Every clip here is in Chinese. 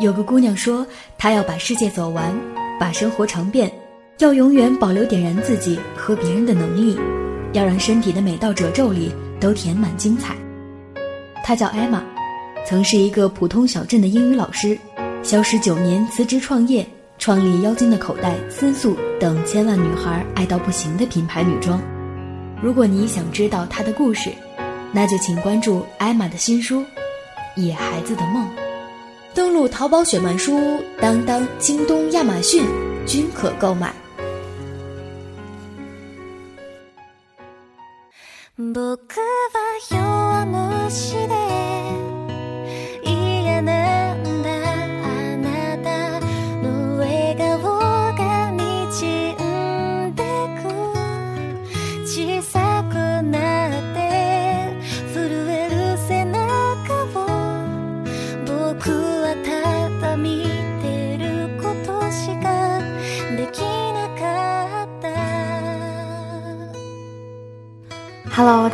有个姑娘说，她要把世界走完，把生活尝遍，要永远保留点燃自己和别人的能力，要让身体的每道褶皱里都填满精彩。她叫艾玛，曾是一个普通小镇的英语老师，消失九年，辞职创业，创立妖精的口袋、思素等千万女孩爱到不行的品牌女装。如果你想知道她的故事，那就请关注艾玛的新书《野孩子的梦》。登录淘宝、雪漫书、当当、京东、亚马逊，均可购买。Hello，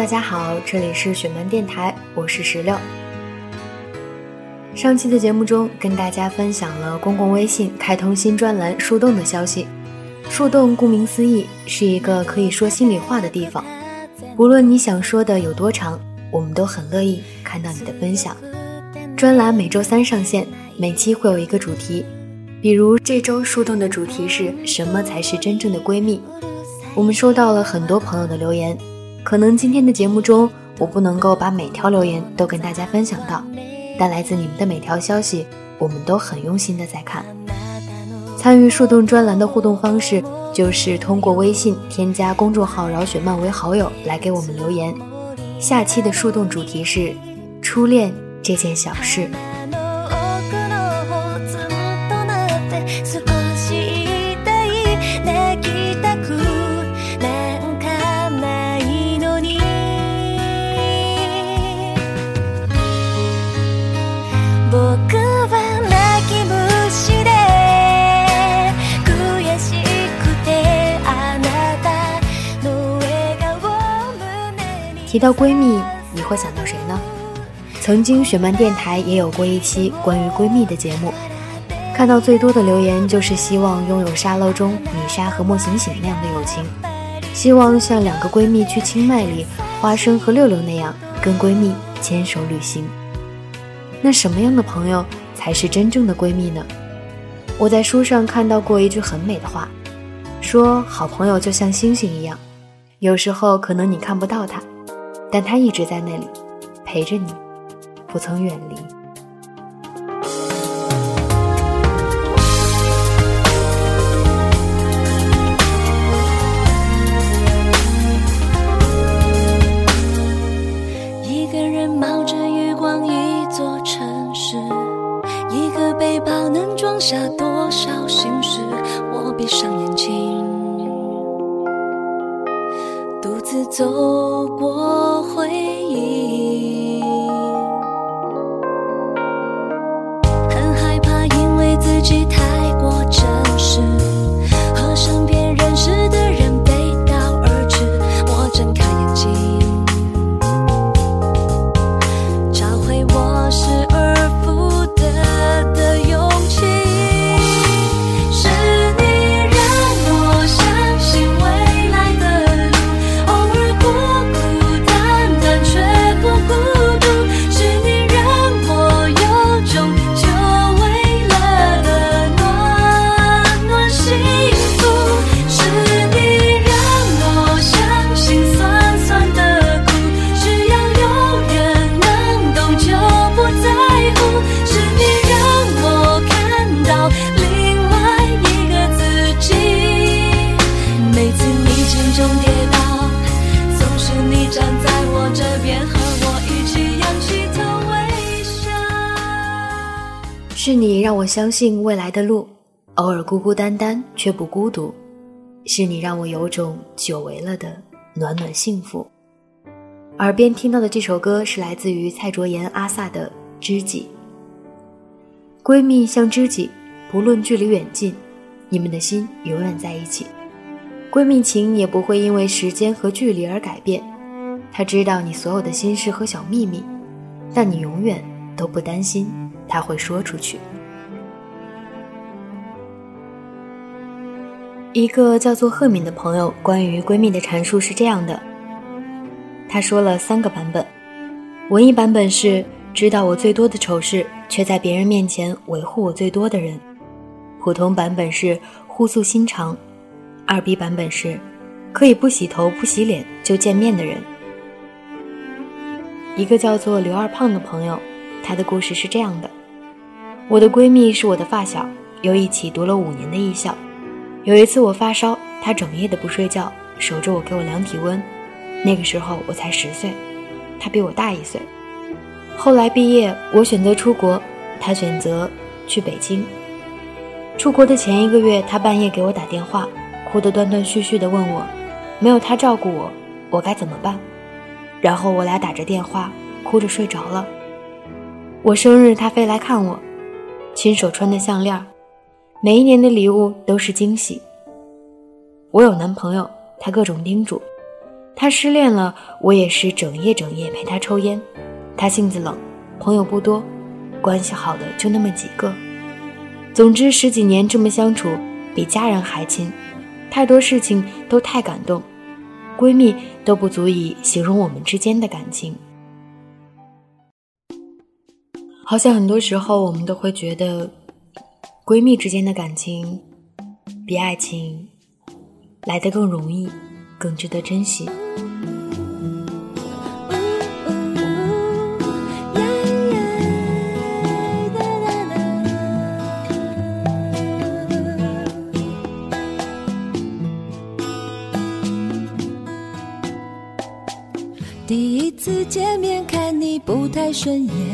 大家好，这里是雪漫电台，我是石榴。上期的节目中，跟大家分享了公共微信开通新专栏“树洞”的消息。树洞顾名思义，是一个可以说心里话的地方。无论你想说的有多长，我们都很乐意看到你的分享。专栏每周三上线，每期会有一个主题。比如这周树洞的主题是什么才是真正的闺蜜？我们收到了很多朋友的留言。可能今天的节目中，我不能够把每条留言都跟大家分享到，但来自你们的每条消息，我们都很用心的在看。参与树洞专栏的互动方式，就是通过微信添加公众号“饶雪漫”为好友来给我们留言。下期的树洞主题是初恋这件小事。提到闺蜜，你会想到谁呢？曾经雪漫电台也有过一期关于闺蜜的节目，看到最多的留言就是希望拥有沙漏中米莎和莫醒醒那样的友情，希望像两个闺蜜去清迈里花生和六六那样跟闺蜜牵手旅行。那什么样的朋友才是真正的闺蜜呢？我在书上看到过一句很美的话，说好朋友就像星星一样，有时候可能你看不到他。但他一直在那里，陪着你，不曾远离。是你让我相信未来的路，偶尔孤孤单单却不孤独。是你让我有种久违了的暖暖幸福。耳边听到的这首歌是来自于蔡卓妍阿萨的《知己》。闺蜜像知己，不论距离远近，你们的心永远在一起。闺蜜情也不会因为时间和距离而改变。她知道你所有的心事和小秘密，但你永远都不担心他会说出去。一个叫做赫敏的朋友关于闺蜜的阐述是这样的，她说了三个版本，文艺版本是知道我最多的丑事，却在别人面前维护我最多的人；普通版本是互诉心肠；二逼版本是可以不洗头不洗脸就见面的人。一个叫做刘二胖的朋友她的故事是这样的：我的闺蜜是我的发小，又一起读了五年的艺校。有一次我发烧，她整夜的不睡觉，守着我给我量体温。那个时候我才十岁，她比我大一岁。后来毕业，我选择出国，她选择去北京。出国的前一个月，她半夜给我打电话，哭得断断续续的问我，没有他照顾我，我该怎么办？然后我俩打着电话，哭着睡着了。我生日，他飞来看我，亲手穿的项链。每一年的礼物都是惊喜。我有男朋友，他各种叮嘱；他失恋了，我也是整夜整夜陪他抽烟。他性子冷，朋友不多，关系好的就那么几个。总之十几年这么相处，比家人还亲，太多事情都太感动，闺蜜都不足以形容我们之间的感情。好像很多时候我们都会觉得。闺蜜之间的感情，比爱情来得更容易，更值得珍惜。第一次见面，看你不太顺眼。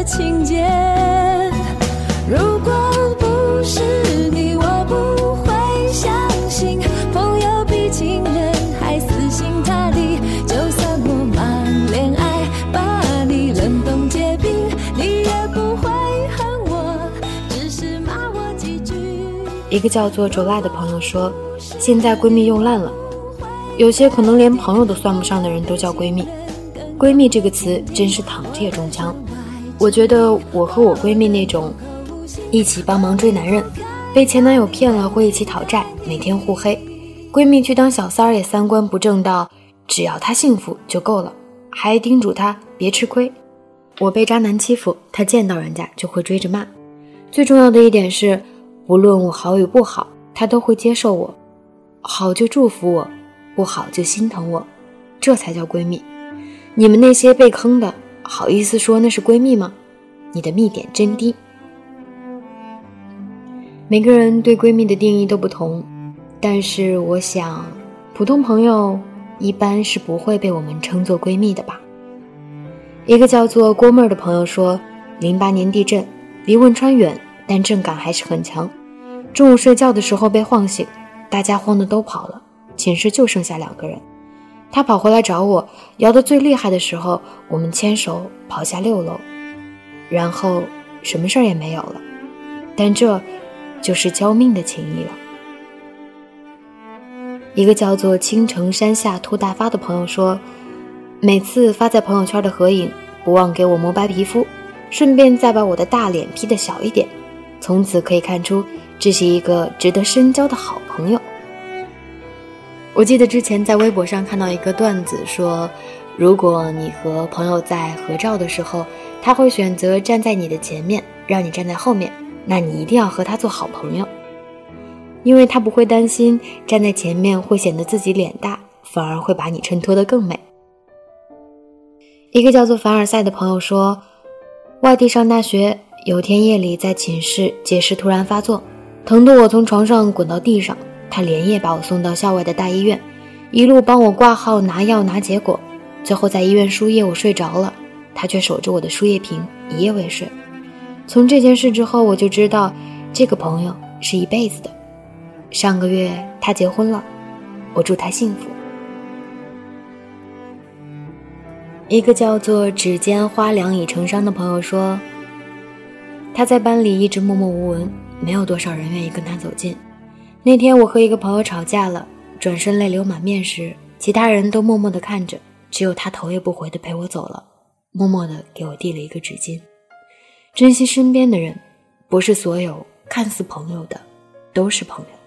的情节。如果不是你，我不会相信朋友比情人还死心塌地。就算我忙恋爱，把你冷冻结冰，你也不会恨我，只是骂我几句。一个叫做卓赖的朋友说：“现在闺蜜用烂了，有些可能连朋友都算不上的人都叫闺蜜。闺蜜这个词真是躺着也中枪。我觉得我和我闺蜜那种。”一起帮忙追男人，被前男友骗了会一起讨债，每天互黑。闺蜜去当小三儿也三观不正到，只要他幸福就够了，还叮嘱他别吃亏。我被渣男欺负，他见到人家就会追着骂。最重要的一点是，不论我好与不好，他都会接受我，好就祝福我，不好就心疼我，这才叫闺蜜。你们那些被坑的，好意思说那是闺蜜吗？你的蜜点真低。每个人对闺蜜的定义都不同，但是我想，普通朋友一般是不会被我们称作闺蜜的吧。一个叫做郭妹儿的朋友说，零八年地震，离汶川远，但震感还是很强。中午睡觉的时候被晃醒，大家慌得都跑了，寝室就剩下两个人。他跑回来找我，摇得最厉害的时候，我们牵手跑下六楼，然后什么事儿也没有了。但这。就是交命的情谊了。一个叫做“青城山下兔大发”的朋友说，每次发在朋友圈的合影，不忘给我磨白皮肤，顺便再把我的大脸 P 的小一点，从此可以看出这是一个值得深交的好朋友。我记得之前在微博上看到一个段子，说如果你和朋友在合照的时候，他会选择站在你的前面，让你站在后面。那你一定要和他做好朋友，因为他不会担心站在前面会显得自己脸大，反而会把你衬托得更美。一个叫做凡尔赛的朋友说，外地上大学，有天夜里在寝室结石突然发作，疼得我从床上滚到地上，他连夜把我送到校外的大医院，一路帮我挂号拿药拿结果，最后在医院输液，我睡着了，他却守着我的输液瓶一夜未睡。从这件事之后，我就知道，这个朋友是一辈子的。上个月他结婚了，我祝他幸福。一个叫做“指尖花凉已成伤”的朋友说，他在班里一直默默无闻，没有多少人愿意跟他走近。那天我和一个朋友吵架了，转身泪流满面时，其他人都默默地看着，只有他头也不回地陪我走了，默默地给我递了一个纸巾。珍惜身边的人，不是所有看似朋友的都是朋友。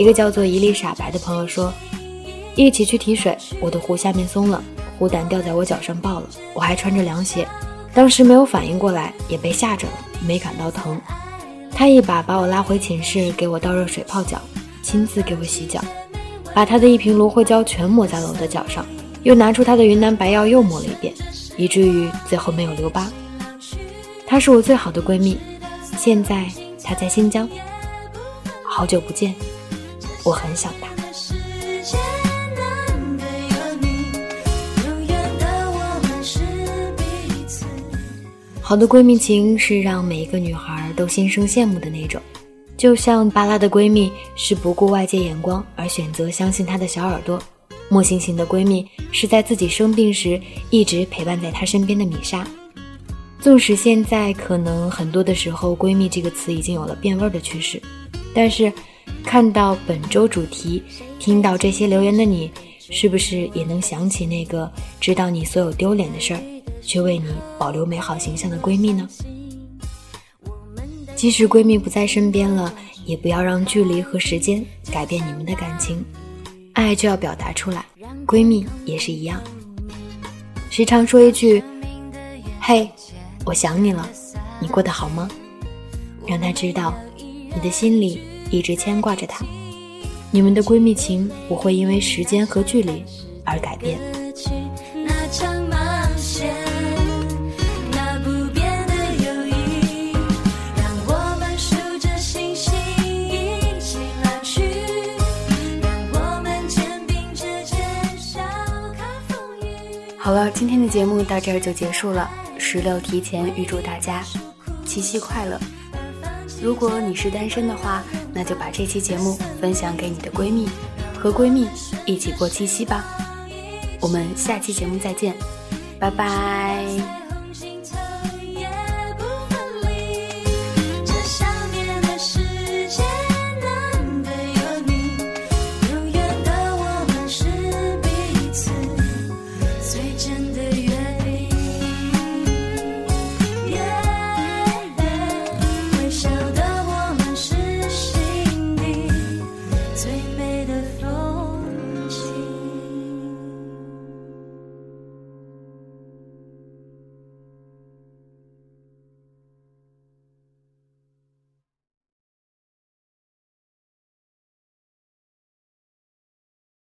一个叫做一粒傻白的朋友说：“一起去提水，我的壶下面松了，壶胆掉在我脚上爆了，我还穿着凉鞋，当时没有反应过来，也被吓着了，没感到疼。他一把把我拉回寝室，给我倒热水泡脚，亲自给我洗脚，把他的一瓶芦荟胶全抹在了我的脚上，又拿出他的云南白药又抹了一遍，以至于最后没有留疤。她是我最好的闺蜜，现在她在新疆，好久不见。”我很想他。好的闺蜜情是让每一个女孩都心生羡慕的那种，就像巴拉的闺蜜是不顾外界眼光而选择相信她的小耳朵，莫星星的闺蜜是在自己生病时一直陪伴在她身边的米莎。纵使现在可能很多的时候“闺蜜”这个词已经有了变味的趋势，但是看到本周主题，听到这些留言的你，是不是也能想起那个知道你所有丢脸的事儿，却为你保留美好形象的闺蜜呢？即使闺蜜不在身边了，也不要让距离和时间改变你们的感情。爱就要表达出来，闺蜜也是一样。时常说一句：“嘿，我想你了，你过得好吗？”让她知道，你的心里一直牵挂着她。你们的闺蜜情不会因为时间和距离而改变。好了，今天的节目到这儿就结束了。石榴提前预祝大家七夕快乐。如果你是单身的话，那就把这期节目分享给你的闺蜜，和闺蜜一起过七夕吧。我们下期节目再见，拜拜。